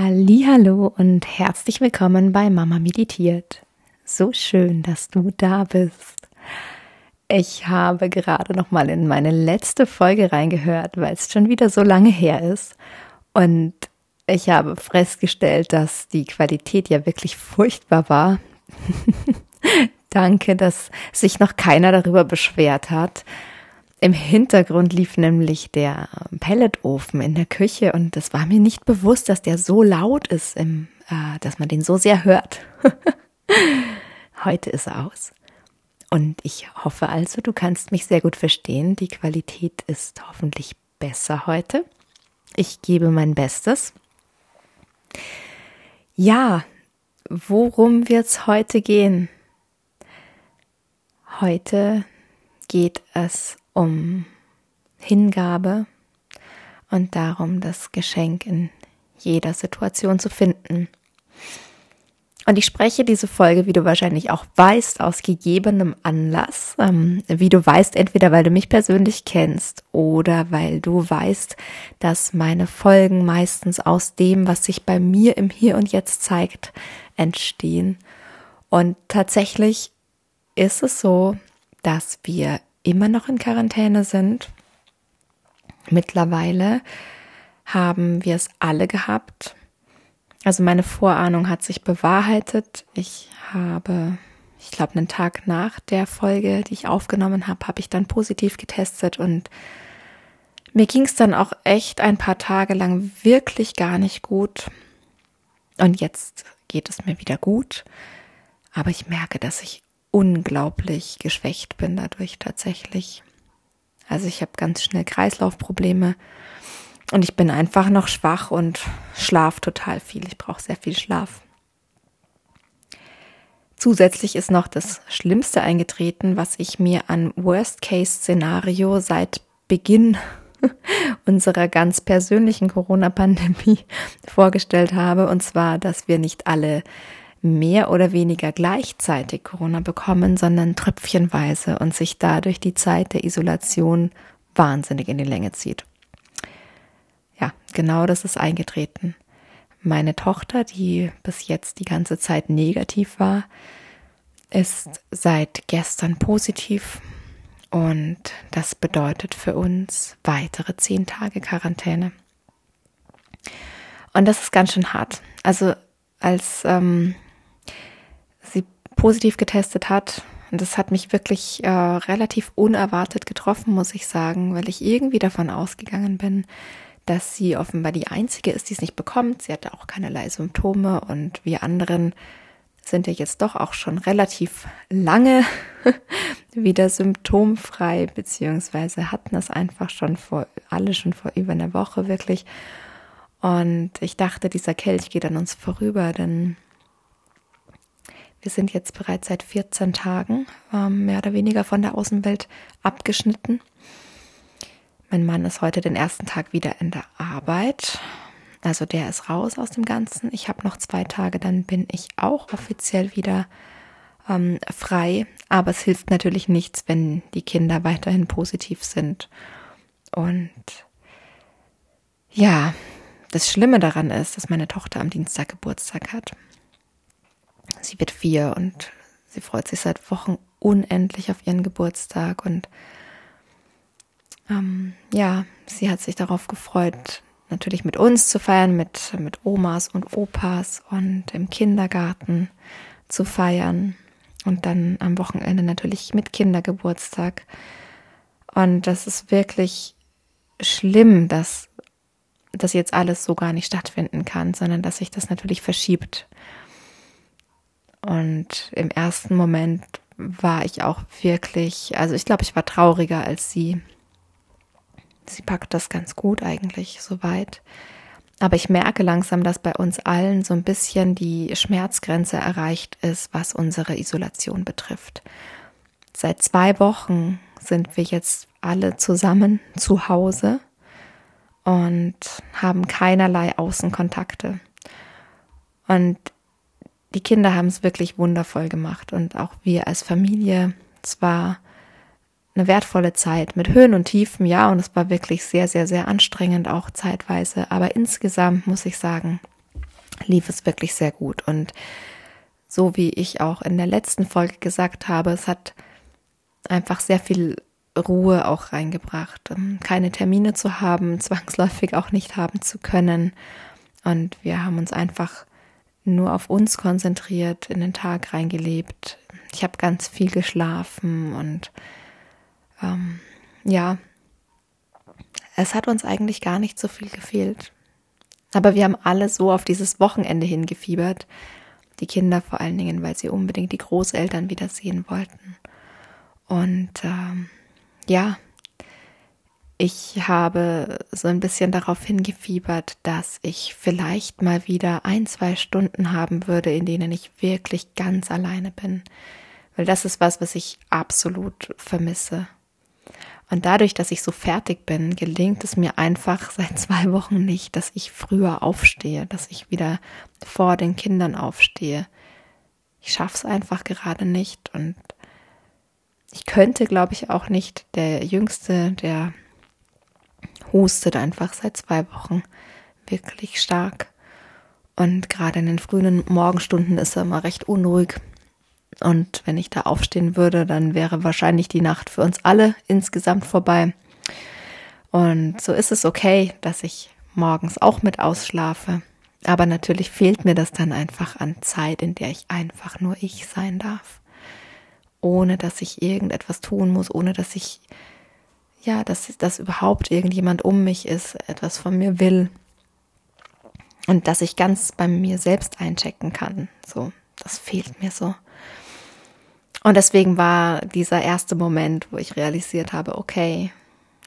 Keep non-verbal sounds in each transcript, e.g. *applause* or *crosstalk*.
Hallo und herzlich willkommen bei Mama meditiert. So schön, dass du da bist. Ich habe gerade noch mal in meine letzte Folge reingehört, weil es schon wieder so lange her ist und ich habe festgestellt, dass die Qualität ja wirklich furchtbar war. *laughs* Danke, dass sich noch keiner darüber beschwert hat. Im Hintergrund lief nämlich der Pelletofen in der Küche und es war mir nicht bewusst, dass der so laut ist, im, äh, dass man den so sehr hört. *laughs* Heute ist er aus. Und ich hoffe also, du kannst mich sehr gut verstehen. Die Qualität ist hoffentlich besser heute. Ich gebe mein Bestes. Ja, worum wird's heute gehen? Heute geht es um Hingabe und darum, das Geschenk in jeder Situation zu finden. Und ich spreche diese Folge, wie du wahrscheinlich auch weißt, aus gegebenem Anlass. Ähm, wie du weißt, entweder weil du mich persönlich kennst oder weil du weißt, dass meine Folgen meistens aus dem, was sich bei mir im Hier und Jetzt zeigt, entstehen. Und tatsächlich ist es so, dass wir immer noch in Quarantäne sind. Mittlerweile haben wir es alle gehabt. Also meine Vorahnung hat sich bewahrheitet. Ich habe, ich glaube, einen Tag nach der Folge, die ich aufgenommen habe, habe ich dann positiv getestet und mir ging es dann auch echt ein paar Tage lang wirklich gar nicht gut. Und jetzt geht es mir wieder gut. Aber ich merke, dass ich unglaublich geschwächt bin dadurch tatsächlich. Also ich habe ganz schnell Kreislaufprobleme und ich bin einfach noch schwach und schlaf total viel. Ich brauche sehr viel Schlaf. Zusätzlich ist noch das Schlimmste eingetreten, was ich mir an Worst-Case-Szenario seit Beginn *laughs* unserer ganz persönlichen Corona-Pandemie *laughs* vorgestellt habe, und zwar, dass wir nicht alle mehr oder weniger gleichzeitig Corona bekommen, sondern tröpfchenweise und sich dadurch die Zeit der Isolation wahnsinnig in die Länge zieht. Ja, genau das ist eingetreten. Meine Tochter, die bis jetzt die ganze Zeit negativ war, ist seit gestern positiv und das bedeutet für uns weitere zehn Tage Quarantäne. Und das ist ganz schön hart. Also als ähm, positiv getestet hat. Und das hat mich wirklich äh, relativ unerwartet getroffen, muss ich sagen, weil ich irgendwie davon ausgegangen bin, dass sie offenbar die einzige ist, die es nicht bekommt. Sie hatte auch keinerlei Symptome und wir anderen sind ja jetzt doch auch schon relativ lange *laughs* wieder symptomfrei, beziehungsweise hatten es einfach schon vor, alle schon vor über einer Woche wirklich. Und ich dachte, dieser Kelch geht an uns vorüber, denn wir sind jetzt bereits seit 14 Tagen ähm, mehr oder weniger von der Außenwelt abgeschnitten. Mein Mann ist heute den ersten Tag wieder in der Arbeit. Also der ist raus aus dem Ganzen. Ich habe noch zwei Tage, dann bin ich auch offiziell wieder ähm, frei. Aber es hilft natürlich nichts, wenn die Kinder weiterhin positiv sind. Und ja, das Schlimme daran ist, dass meine Tochter am Dienstag Geburtstag hat. Sie wird vier und sie freut sich seit Wochen unendlich auf ihren Geburtstag und ähm, ja, sie hat sich darauf gefreut, natürlich mit uns zu feiern, mit, mit Omas und Opas und im Kindergarten zu feiern und dann am Wochenende natürlich mit Kindergeburtstag. Und das ist wirklich schlimm, dass das jetzt alles so gar nicht stattfinden kann, sondern dass sich das natürlich verschiebt. Und im ersten Moment war ich auch wirklich, also ich glaube, ich war trauriger als sie. Sie packt das ganz gut eigentlich soweit. Aber ich merke langsam, dass bei uns allen so ein bisschen die Schmerzgrenze erreicht ist, was unsere Isolation betrifft. Seit zwei Wochen sind wir jetzt alle zusammen *laughs* zu Hause und haben keinerlei Außenkontakte. Und die Kinder haben es wirklich wundervoll gemacht und auch wir als Familie. Es war eine wertvolle Zeit mit Höhen und Tiefen, ja, und es war wirklich sehr, sehr, sehr anstrengend auch zeitweise. Aber insgesamt muss ich sagen, lief es wirklich sehr gut. Und so wie ich auch in der letzten Folge gesagt habe, es hat einfach sehr viel Ruhe auch reingebracht. Keine Termine zu haben, *laughs* zwangsläufig auch nicht haben zu können. Und wir haben uns einfach nur auf uns konzentriert, in den Tag reingelebt. Ich habe ganz viel geschlafen und ähm, ja, es hat uns eigentlich gar nicht so viel gefehlt. Aber wir haben alle so auf dieses Wochenende hingefiebert. Die Kinder vor allen Dingen, weil sie unbedingt die Großeltern wiedersehen wollten. Und ähm, ja, ich habe so ein bisschen darauf hingefiebert, dass ich vielleicht mal wieder ein, zwei Stunden haben würde, in denen ich wirklich ganz alleine bin. Weil das ist was, was ich absolut vermisse. Und dadurch, dass ich so fertig bin, gelingt es mir einfach *laughs* seit zwei Wochen nicht, dass ich früher aufstehe, dass ich wieder vor den Kindern aufstehe. Ich schaffe es einfach gerade nicht und ich könnte, glaube ich, auch nicht. Der Jüngste, der hustet einfach seit zwei Wochen wirklich stark. Und gerade in den frühen Morgenstunden ist er immer recht unruhig. Und wenn ich da aufstehen würde, dann wäre wahrscheinlich die Nacht für uns alle insgesamt vorbei. Und so ist es okay, dass ich morgens auch mit ausschlafe. Aber natürlich fehlt mir das dann einfach an Zeit, in der ich einfach nur ich sein darf. Ohne dass ich irgendetwas tun muss, ohne dass ich, ja, dass, dass überhaupt irgendjemand um mich ist, etwas von mir will. Und dass ich ganz bei mir selbst einchecken kann. So, das fehlt mir so. Und deswegen war dieser erste Moment, wo ich realisiert habe, okay,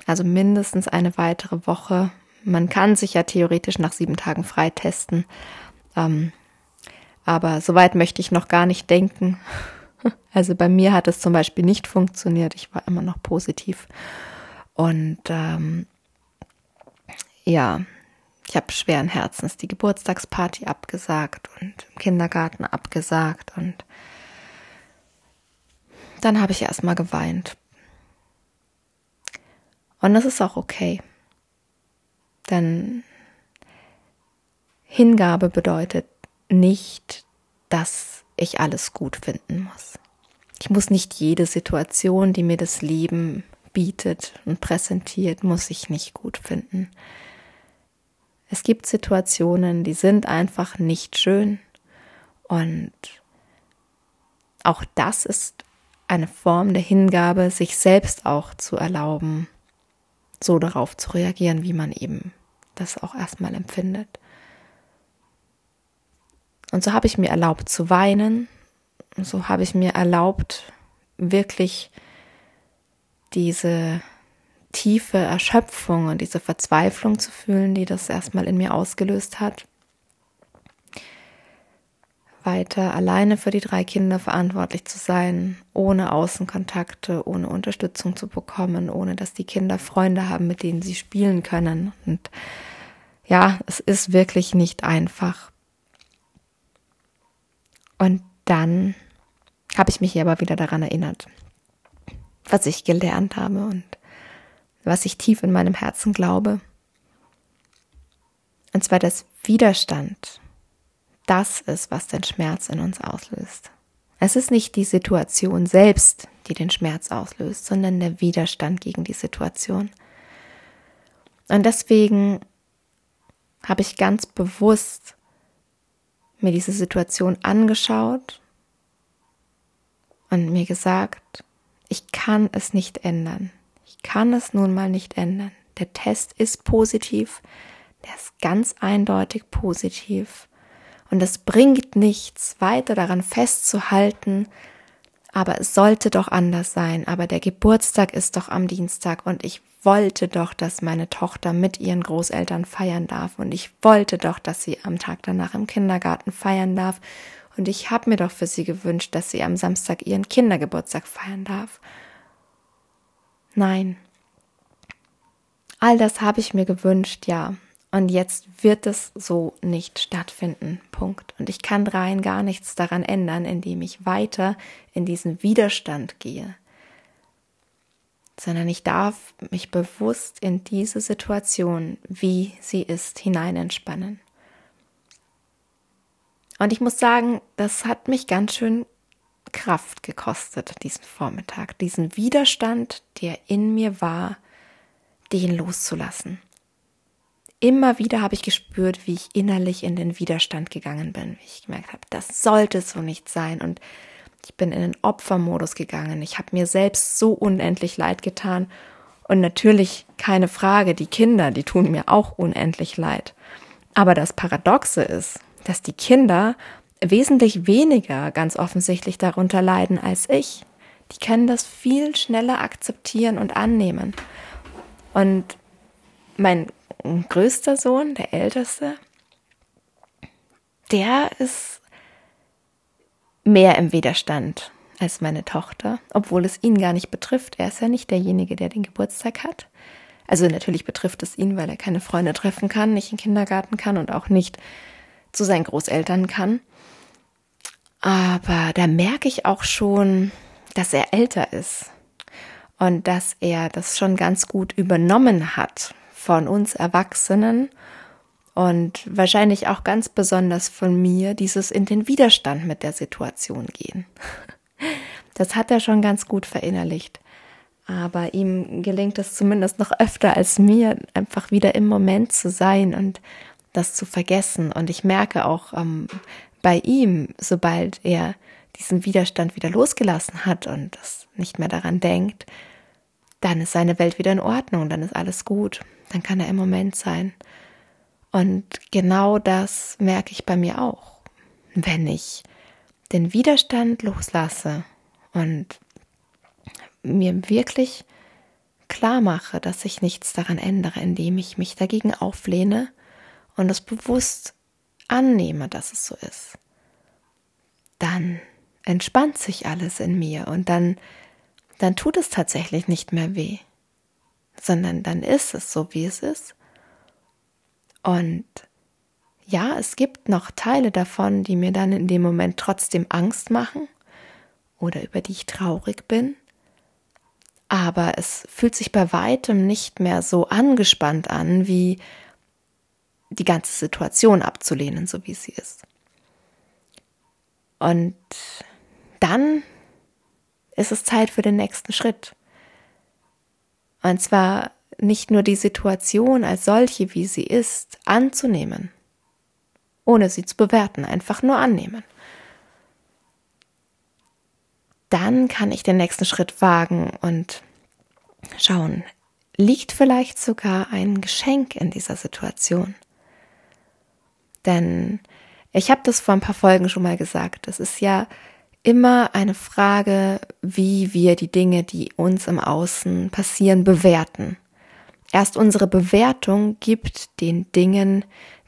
also mindestens eine weitere Woche. Man kann sich ja theoretisch nach sieben Tagen freitesten. Ähm, aber soweit möchte ich noch gar nicht denken. *laughs* Also bei mir hat es zum Beispiel nicht funktioniert. Ich war immer noch positiv. Und ähm, ja, ich habe schweren Herzens die Geburtstagsparty abgesagt und im Kindergarten abgesagt und dann habe ich erstmal geweint. Und das ist auch okay. Denn Hingabe bedeutet nicht, dass ich alles gut finden muss. Ich muss nicht jede Situation, die mir das Leben bietet und präsentiert, muss ich nicht gut finden. Es gibt Situationen, die sind einfach nicht schön und auch das ist eine Form der Hingabe, sich selbst auch zu erlauben, so darauf zu reagieren, wie man eben das auch erstmal empfindet. Und so habe ich mir erlaubt zu weinen, so habe ich mir erlaubt, wirklich diese tiefe Erschöpfung und diese Verzweiflung zu fühlen, die das erstmal in mir ausgelöst hat weiter alleine für die drei Kinder verantwortlich zu sein, ohne Außenkontakte, ohne Unterstützung zu bekommen, ohne dass die Kinder Freunde haben, mit denen sie spielen können. Und ja, es ist wirklich nicht einfach. Und dann habe ich mich aber wieder daran erinnert, was ich gelernt habe und was ich tief in meinem Herzen glaube. Und zwar, dass Widerstand das ist, was den Schmerz in uns auslöst. Es ist nicht die Situation selbst, die den Schmerz auslöst, sondern der Widerstand gegen die Situation. Und deswegen habe ich ganz bewusst mir diese Situation angeschaut und mir gesagt, ich kann es nicht ändern. Ich kann es nun mal nicht ändern. Der Test ist positiv, der ist ganz eindeutig positiv. Und es bringt nichts, weiter daran festzuhalten, aber es sollte doch anders sein, aber der Geburtstag ist doch am Dienstag und ich wollte doch, dass meine Tochter mit ihren Großeltern feiern darf und ich wollte doch, dass sie am Tag danach im Kindergarten feiern darf und ich habe mir doch für sie gewünscht, dass sie am Samstag ihren Kindergeburtstag feiern darf. Nein. All das habe ich mir gewünscht, ja, und jetzt wird es so nicht stattfinden. Punkt. Und ich kann rein gar nichts daran ändern, indem ich weiter in diesen Widerstand gehe. Sondern ich darf mich bewusst in diese Situation, wie sie ist, hineinentspannen. Und ich muss sagen, das hat mich ganz schön Kraft gekostet, diesen Vormittag, diesen Widerstand, der in mir war, den loszulassen. Immer wieder habe ich gespürt, wie ich innerlich in den Widerstand gegangen bin, wie ich gemerkt habe, das sollte so nicht sein. Und ich bin in den Opfermodus gegangen. Ich habe mir selbst so unendlich leid getan. Und natürlich keine Frage, die Kinder, die tun mir auch unendlich leid. Aber das Paradoxe ist, dass die Kinder wesentlich weniger ganz offensichtlich darunter leiden als ich. Die können das viel schneller akzeptieren und annehmen. Und mein größter Sohn, der älteste, der ist mehr im Widerstand als meine Tochter, obwohl es ihn gar nicht betrifft. Er ist ja nicht derjenige, der den Geburtstag hat. Also natürlich betrifft es ihn, weil er keine Freunde treffen kann, nicht in den Kindergarten kann und auch nicht zu seinen Großeltern kann. Aber da merke ich auch schon, dass er älter ist und dass er das schon ganz gut übernommen hat von uns Erwachsenen und wahrscheinlich auch ganz besonders von mir, dieses in den Widerstand mit der Situation gehen. *laughs* Das hat er schon ganz gut verinnerlicht. Aber ihm gelingt es zumindest noch öfter als mir, einfach wieder im Moment zu sein und das zu vergessen. Und ich merke auch ähm, bei ihm, sobald er diesen Widerstand wieder losgelassen hat und das nicht mehr daran denkt, dann ist seine Welt wieder in Ordnung, dann ist alles gut dann kann er im Moment sein. Und genau das merke ich bei mir auch. Wenn ich den Widerstand loslasse und mir wirklich klar mache, dass ich nichts daran ändere, indem ich mich dagegen auflehne und es bewusst annehme, dass es so ist, dann entspannt sich alles in mir und dann, dann tut es tatsächlich nicht mehr weh sondern dann ist es so, wie es ist. Und ja, es gibt noch Teile davon, die mir dann in dem Moment trotzdem Angst machen oder über die ich traurig bin. Aber es fühlt sich bei weitem nicht mehr so angespannt an, wie die ganze Situation abzulehnen, so wie sie ist. Und dann ist es Zeit für den nächsten Schritt. Und zwar nicht nur die Situation als solche, wie sie ist, anzunehmen, ohne sie zu bewerten, einfach nur annehmen. Dann kann ich den nächsten Schritt wagen und schauen, liegt vielleicht sogar ein Geschenk in dieser Situation. Denn ich habe das vor ein paar Folgen schon mal gesagt, es ist ja immer eine Frage, wie wir die Dinge, die uns im Außen passieren, bewerten. Erst unsere Bewertung gibt den Dingen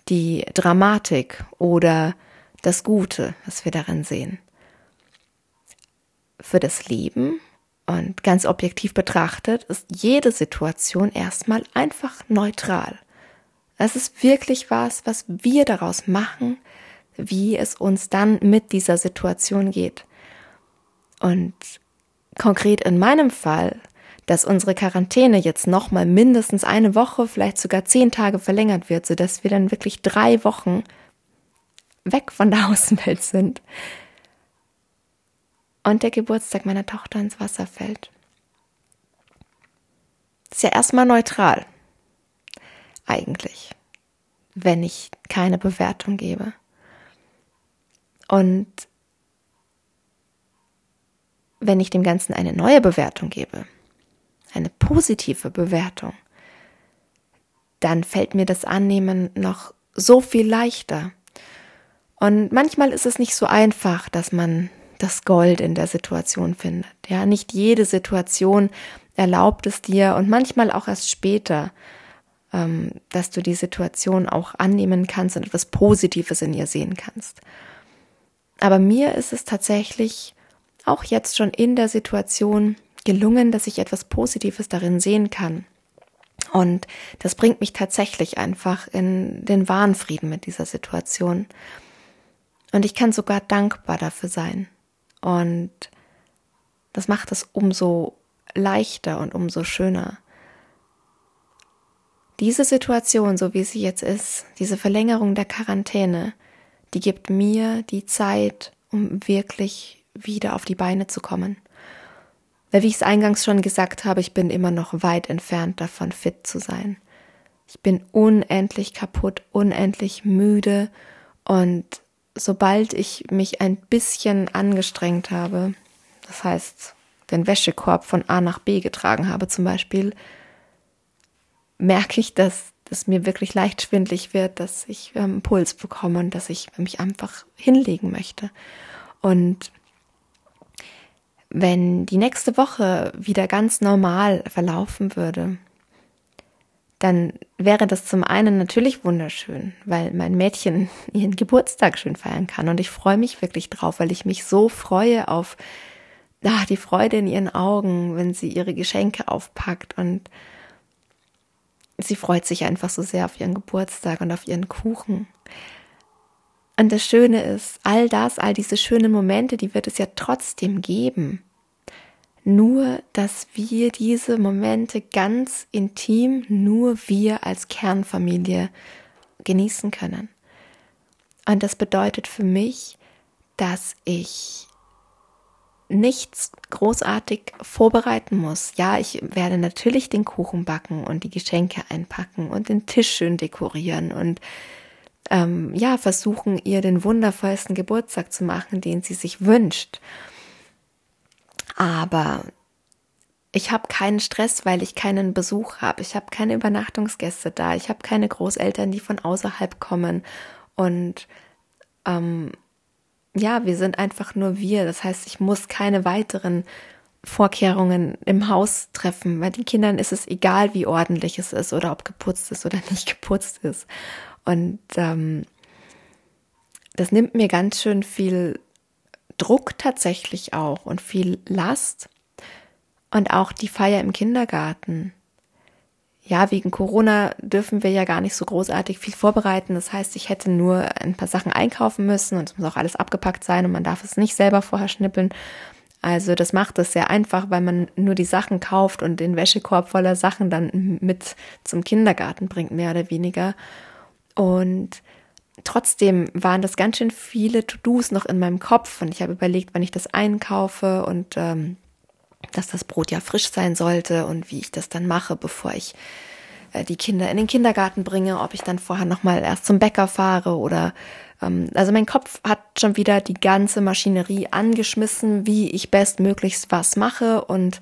die Dramatik oder das Gute, was wir darin sehen. Für das Leben und ganz objektiv betrachtet ist jede Situation erstmal einfach neutral. Es ist wirklich was, was wir daraus machen, wie es uns dann mit dieser Situation geht. Und konkret in meinem Fall, dass unsere Quarantäne jetzt nochmal mindestens eine Woche, vielleicht sogar zehn Tage verlängert wird, sodass wir dann wirklich drei Wochen weg von der *laughs* Außenwelt sind. Und der Geburtstag meiner Tochter ins Wasser fällt. Ist ja erstmal neutral. Eigentlich. Wenn ich keine Bewertung gebe. Und wenn ich dem Ganzen eine neue Bewertung gebe, eine positive Bewertung, dann fällt mir das Annehmen noch so viel leichter. Und manchmal ist es nicht so einfach, dass man das Gold in der Situation findet. Ja, nicht jede Situation erlaubt es dir und manchmal auch erst später, dass du die Situation auch annehmen kannst und etwas Positives in ihr sehen kannst. Aber mir ist es tatsächlich auch jetzt schon in der Situation gelungen, dass ich etwas Positives darin sehen kann. Und das bringt mich tatsächlich einfach in den wahren Frieden mit dieser Situation. Und ich kann sogar dankbar dafür sein. Und das macht es umso leichter und umso schöner. Diese Situation, so wie sie jetzt ist, diese Verlängerung der Quarantäne, die gibt mir die Zeit, um wirklich wieder auf die Beine zu kommen. Weil wie ich es eingangs schon gesagt habe, ich bin immer noch weit entfernt davon, fit zu sein. Ich bin unendlich kaputt, unendlich müde und sobald ich mich ein bisschen angestrengt habe, das heißt den Wäschekorb von A nach B getragen habe zum Beispiel, merke ich, dass es mir wirklich leicht schwindlig wird, dass ich ähm, Puls bekomme und dass ich mich einfach hinlegen möchte. Und wenn die nächste Woche wieder ganz normal verlaufen würde, dann wäre das zum einen natürlich wunderschön, weil mein Mädchen *laughs* ihren Geburtstag schön feiern kann. Und ich freue mich wirklich drauf, weil ich mich so freue auf ah, die Freude in ihren Augen, wenn sie ihre Geschenke aufpackt und sie freut sich einfach so sehr auf ihren Geburtstag und auf ihren Kuchen. Und das Schöne ist, all das, all diese schönen Momente, die wird es ja trotzdem geben. Nur, dass wir diese Momente ganz intim, nur wir als Kernfamilie genießen können. Und das bedeutet für mich, dass ich nichts großartig vorbereiten muss. Ja, ich werde natürlich den Kuchen backen und die Geschenke einpacken und den Tisch schön dekorieren und ähm, ja, versuchen, ihr den wundervollsten Geburtstag zu machen, den sie sich wünscht. Aber ich habe keinen Stress, weil ich keinen Besuch habe. Ich habe keine Übernachtungsgäste da. Ich habe keine Großeltern, die von außerhalb kommen. Und ähm, ja, wir sind einfach nur wir. Das heißt, ich muss keine weiteren Vorkehrungen im Haus treffen, weil den Kindern ist es egal, wie ordentlich es ist oder ob geputzt ist oder *laughs* nicht geputzt ist. Und ähm, das nimmt mir ganz schön viel Druck tatsächlich auch und viel Last. Und auch die Feier im Kindergarten. Ja, wegen Corona dürfen wir ja gar nicht so großartig viel vorbereiten. Das heißt, ich hätte nur ein paar Sachen einkaufen müssen und es muss auch alles abgepackt sein und man darf es nicht selber vorher schnippeln. Also das macht es sehr einfach, weil man nur die Sachen kauft und den Wäschekorb voller Sachen dann mit zum Kindergarten bringt, mehr oder weniger. Und trotzdem waren das ganz schön viele To-Dos noch in meinem Kopf und ich habe überlegt, wann ich das einkaufe und ähm, dass das Brot ja frisch sein sollte und wie ich das dann mache, bevor ich äh, die Kinder in den Kindergarten bringe, ob ich dann vorher nochmal erst zum Bäcker fahre oder ähm, also mein Kopf hat schon wieder die ganze Maschinerie angeschmissen, wie ich bestmöglichst was mache und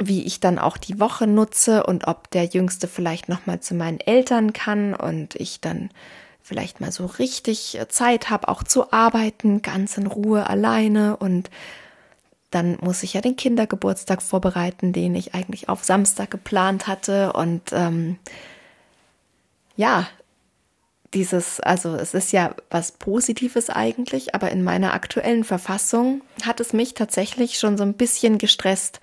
wie ich dann auch die Woche nutze und ob der Jüngste vielleicht nochmal zu meinen Eltern kann und ich dann vielleicht mal so richtig Zeit habe, auch zu arbeiten, ganz in Ruhe alleine und dann muss ich ja den Kindergeburtstag vorbereiten, den ich eigentlich auf Samstag geplant hatte. Und ähm, ja, dieses, also es ist ja was Positives eigentlich, aber in meiner aktuellen Verfassung hat es mich tatsächlich schon so ein bisschen gestresst,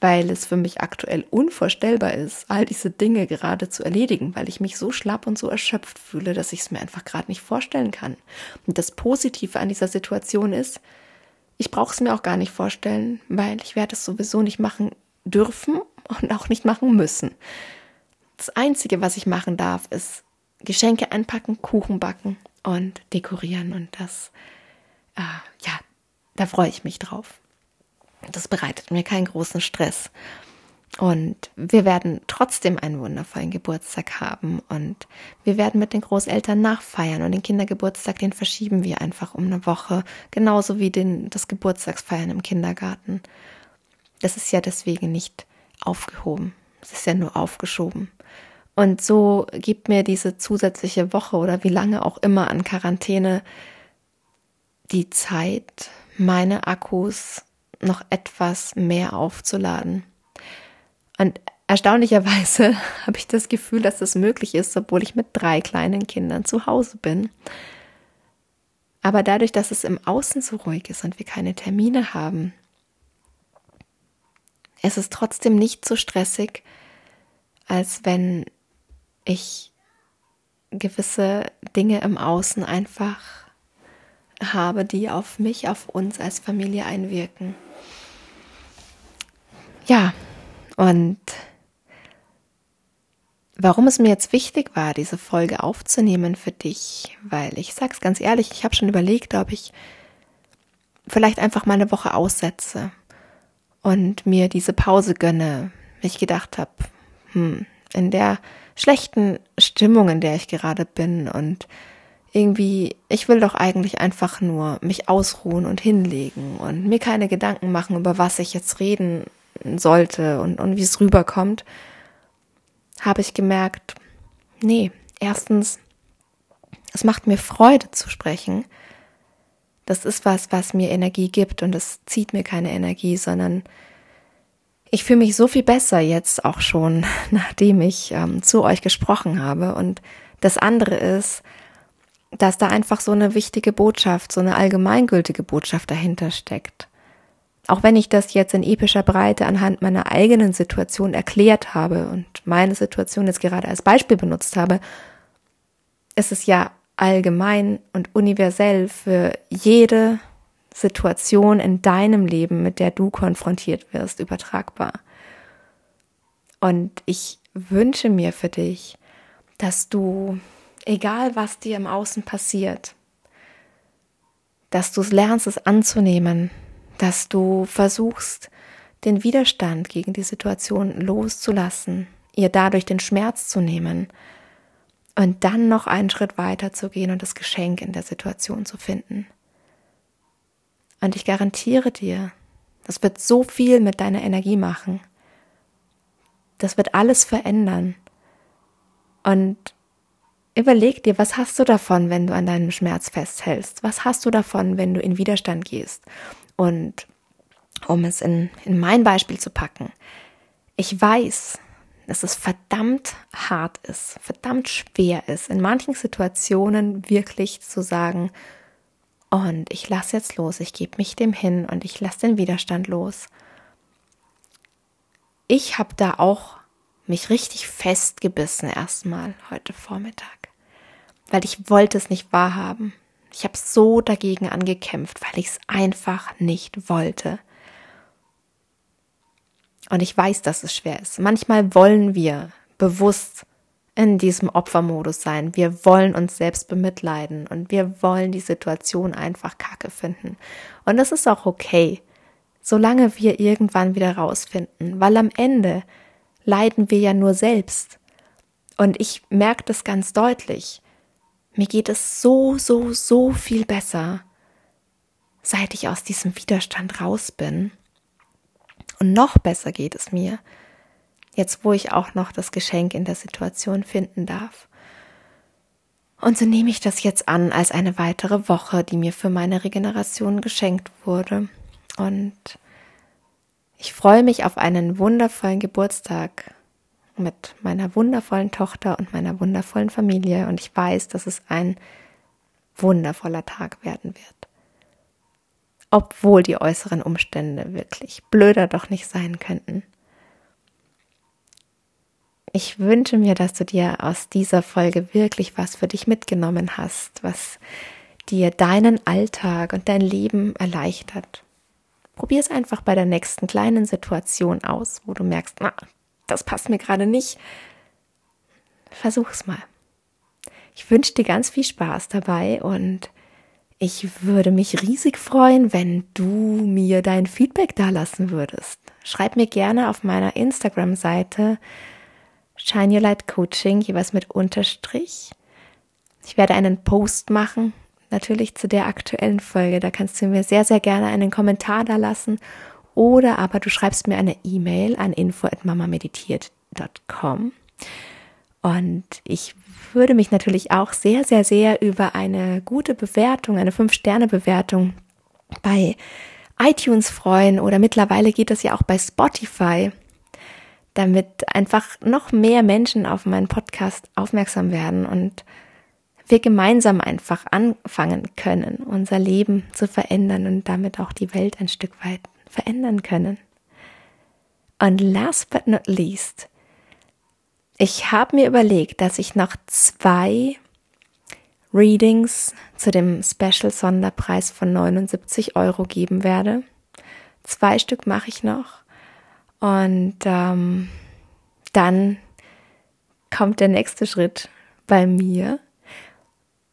weil es für mich aktuell unvorstellbar ist, all diese Dinge gerade zu erledigen, weil ich mich so schlapp und so erschöpft fühle, dass ich es mir einfach gerade nicht vorstellen kann. Und das Positive an dieser Situation ist, ich brauche es mir auch gar nicht vorstellen, weil ich werde es sowieso nicht machen dürfen und auch nicht machen müssen. Das Einzige, was ich machen darf, ist Geschenke einpacken, Kuchen backen und dekorieren. Und das, äh, ja, da freue ich mich drauf. Das bereitet mir keinen großen Stress. Und wir werden trotzdem einen wundervollen Geburtstag haben und wir werden mit den Großeltern nachfeiern und den Kindergeburtstag, den verschieben wir einfach um eine Woche, genauso wie den, das Geburtstagsfeiern im Kindergarten. Das ist ja deswegen nicht aufgehoben. Es ist ja nur aufgeschoben. Und so gibt mir diese zusätzliche Woche oder wie lange auch immer an Quarantäne die Zeit, meine Akkus noch etwas mehr aufzuladen. Und erstaunlicherweise *laughs* habe ich das Gefühl, dass das möglich ist, obwohl ich mit drei kleinen Kindern zu Hause bin. Aber dadurch, dass es im Außen so ruhig ist und wir keine Termine haben, ist es trotzdem nicht so stressig, als wenn ich gewisse Dinge im Außen einfach habe, die auf mich, auf uns als Familie einwirken. Ja, und warum es mir jetzt wichtig war, diese Folge aufzunehmen für dich, weil ich sag's ganz ehrlich, ich habe schon überlegt, ob ich vielleicht einfach mal eine Woche aussetze und mir diese Pause gönne. Ich gedacht habe, hm, in der schlechten Stimmung, in der ich gerade bin und irgendwie, ich will doch eigentlich einfach nur mich ausruhen und hinlegen und mir keine Gedanken machen, über was ich jetzt reden sollte und, und wie es rüberkommt, habe ich gemerkt, nee, erstens, es macht mir Freude zu sprechen. Das ist was, was mir Energie gibt und es zieht mir keine Energie, sondern ich fühle mich so viel besser jetzt auch schon, *laughs* nachdem ich ähm, zu euch gesprochen habe. Und das andere ist, dass da einfach so eine wichtige Botschaft, so eine allgemeingültige Botschaft dahinter steckt. Auch wenn ich das jetzt in epischer Breite anhand meiner eigenen Situation erklärt habe und meine Situation jetzt gerade als Beispiel benutzt habe, ist es ja allgemein und universell für jede Situation in deinem Leben, mit der du konfrontiert wirst, übertragbar. Und ich wünsche mir für dich, dass du, egal was dir im Außen passiert, dass du es lernst, es anzunehmen, dass du versuchst, den Widerstand gegen die Situation loszulassen, ihr dadurch den Schmerz zu nehmen und dann noch einen Schritt weiter zu gehen und das Geschenk in der Situation zu finden. Und ich garantiere dir, das wird so viel mit deiner Energie machen. Das wird alles verändern. Und überleg dir, was hast du davon, wenn du an deinem Schmerz festhältst? Was hast du davon, wenn du in Widerstand gehst? Und um es in, in mein Beispiel zu packen, ich weiß, dass es verdammt hart ist, verdammt schwer ist, in manchen Situationen wirklich zu sagen, und ich lasse jetzt los, ich gebe mich dem hin und ich lasse den Widerstand los. Ich habe da auch mich richtig festgebissen erstmal heute Vormittag, weil ich wollte es nicht wahrhaben. Ich habe so dagegen angekämpft, weil ich es einfach nicht wollte. Und ich weiß, dass es schwer ist. Manchmal wollen wir bewusst in diesem Opfermodus sein. Wir wollen uns selbst bemitleiden und wir wollen die Situation einfach kacke finden. Und das ist auch okay, solange wir irgendwann wieder rausfinden, weil am Ende leiden wir ja nur selbst. Und ich merke das ganz deutlich. Mir geht es so, so, so viel besser, seit ich aus diesem Widerstand raus bin. Und noch besser geht es mir, Jetzt, wo ich auch noch das Geschenk in der Situation finden darf. Und so nehme ich das jetzt an als eine weitere Woche, die mir für meine Regeneration geschenkt wurde. Und ich freue mich auf einen wundervollen Geburtstag mit meiner wundervollen Tochter und meiner wundervollen Familie. Und ich weiß, dass es ein wundervoller Tag werden wird. Obwohl die äußeren Umstände wirklich blöder doch nicht sein könnten. Ich wünsche mir, dass du dir aus dieser Folge wirklich was für dich mitgenommen hast, was dir deinen Alltag und dein Leben erleichtert. Probier es einfach bei der nächsten kleinen Situation aus, wo du merkst, na, das passt mir gerade nicht. Versuch's mal. Ich wünsche dir ganz viel Spaß dabei und ich würde mich riesig freuen, wenn du mir dein Feedback dalassen würdest. Schreib mir gerne auf meiner Instagram-Seite Shine Your Light Coaching, jeweils mit Unterstrich. Ich werde einen Post machen, natürlich zu der aktuellen Folge. Da kannst du mir sehr, sehr gerne einen Kommentar da lassen oder aber du schreibst mir eine E-Mail an info@mamameditiert.com. Und ich würde mich natürlich auch sehr, sehr, sehr über eine gute Bewertung, eine 5-Sterne-Bewertung bei iTunes freuen oder mittlerweile geht das ja auch bei Spotify damit einfach noch mehr Menschen auf meinen Podcast aufmerksam werden und wir gemeinsam einfach anfangen können, unser Leben zu verändern und damit auch die Welt ein Stück weit verändern können. Und last but not least, ich habe mir überlegt, dass ich noch zwei Readings zu dem Special Sonderpreis von 79 Euro geben werde. Zwei Stück mache ich noch. Und ähm, dann kommt der nächste Schritt bei mir.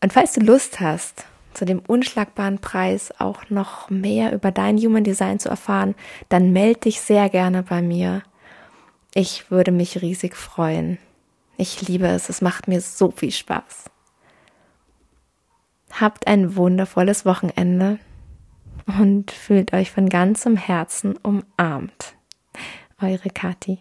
Und falls du Lust hast, zu dem unschlagbaren Preis auch noch mehr über dein Human Design zu erfahren, dann melde dich sehr gerne bei mir. Ich würde mich riesig freuen. Ich liebe es, es macht mir so viel Spaß. Habt ein wundervolles Wochenende und fühlt euch von ganzem Herzen umarmt. Eure Kathi.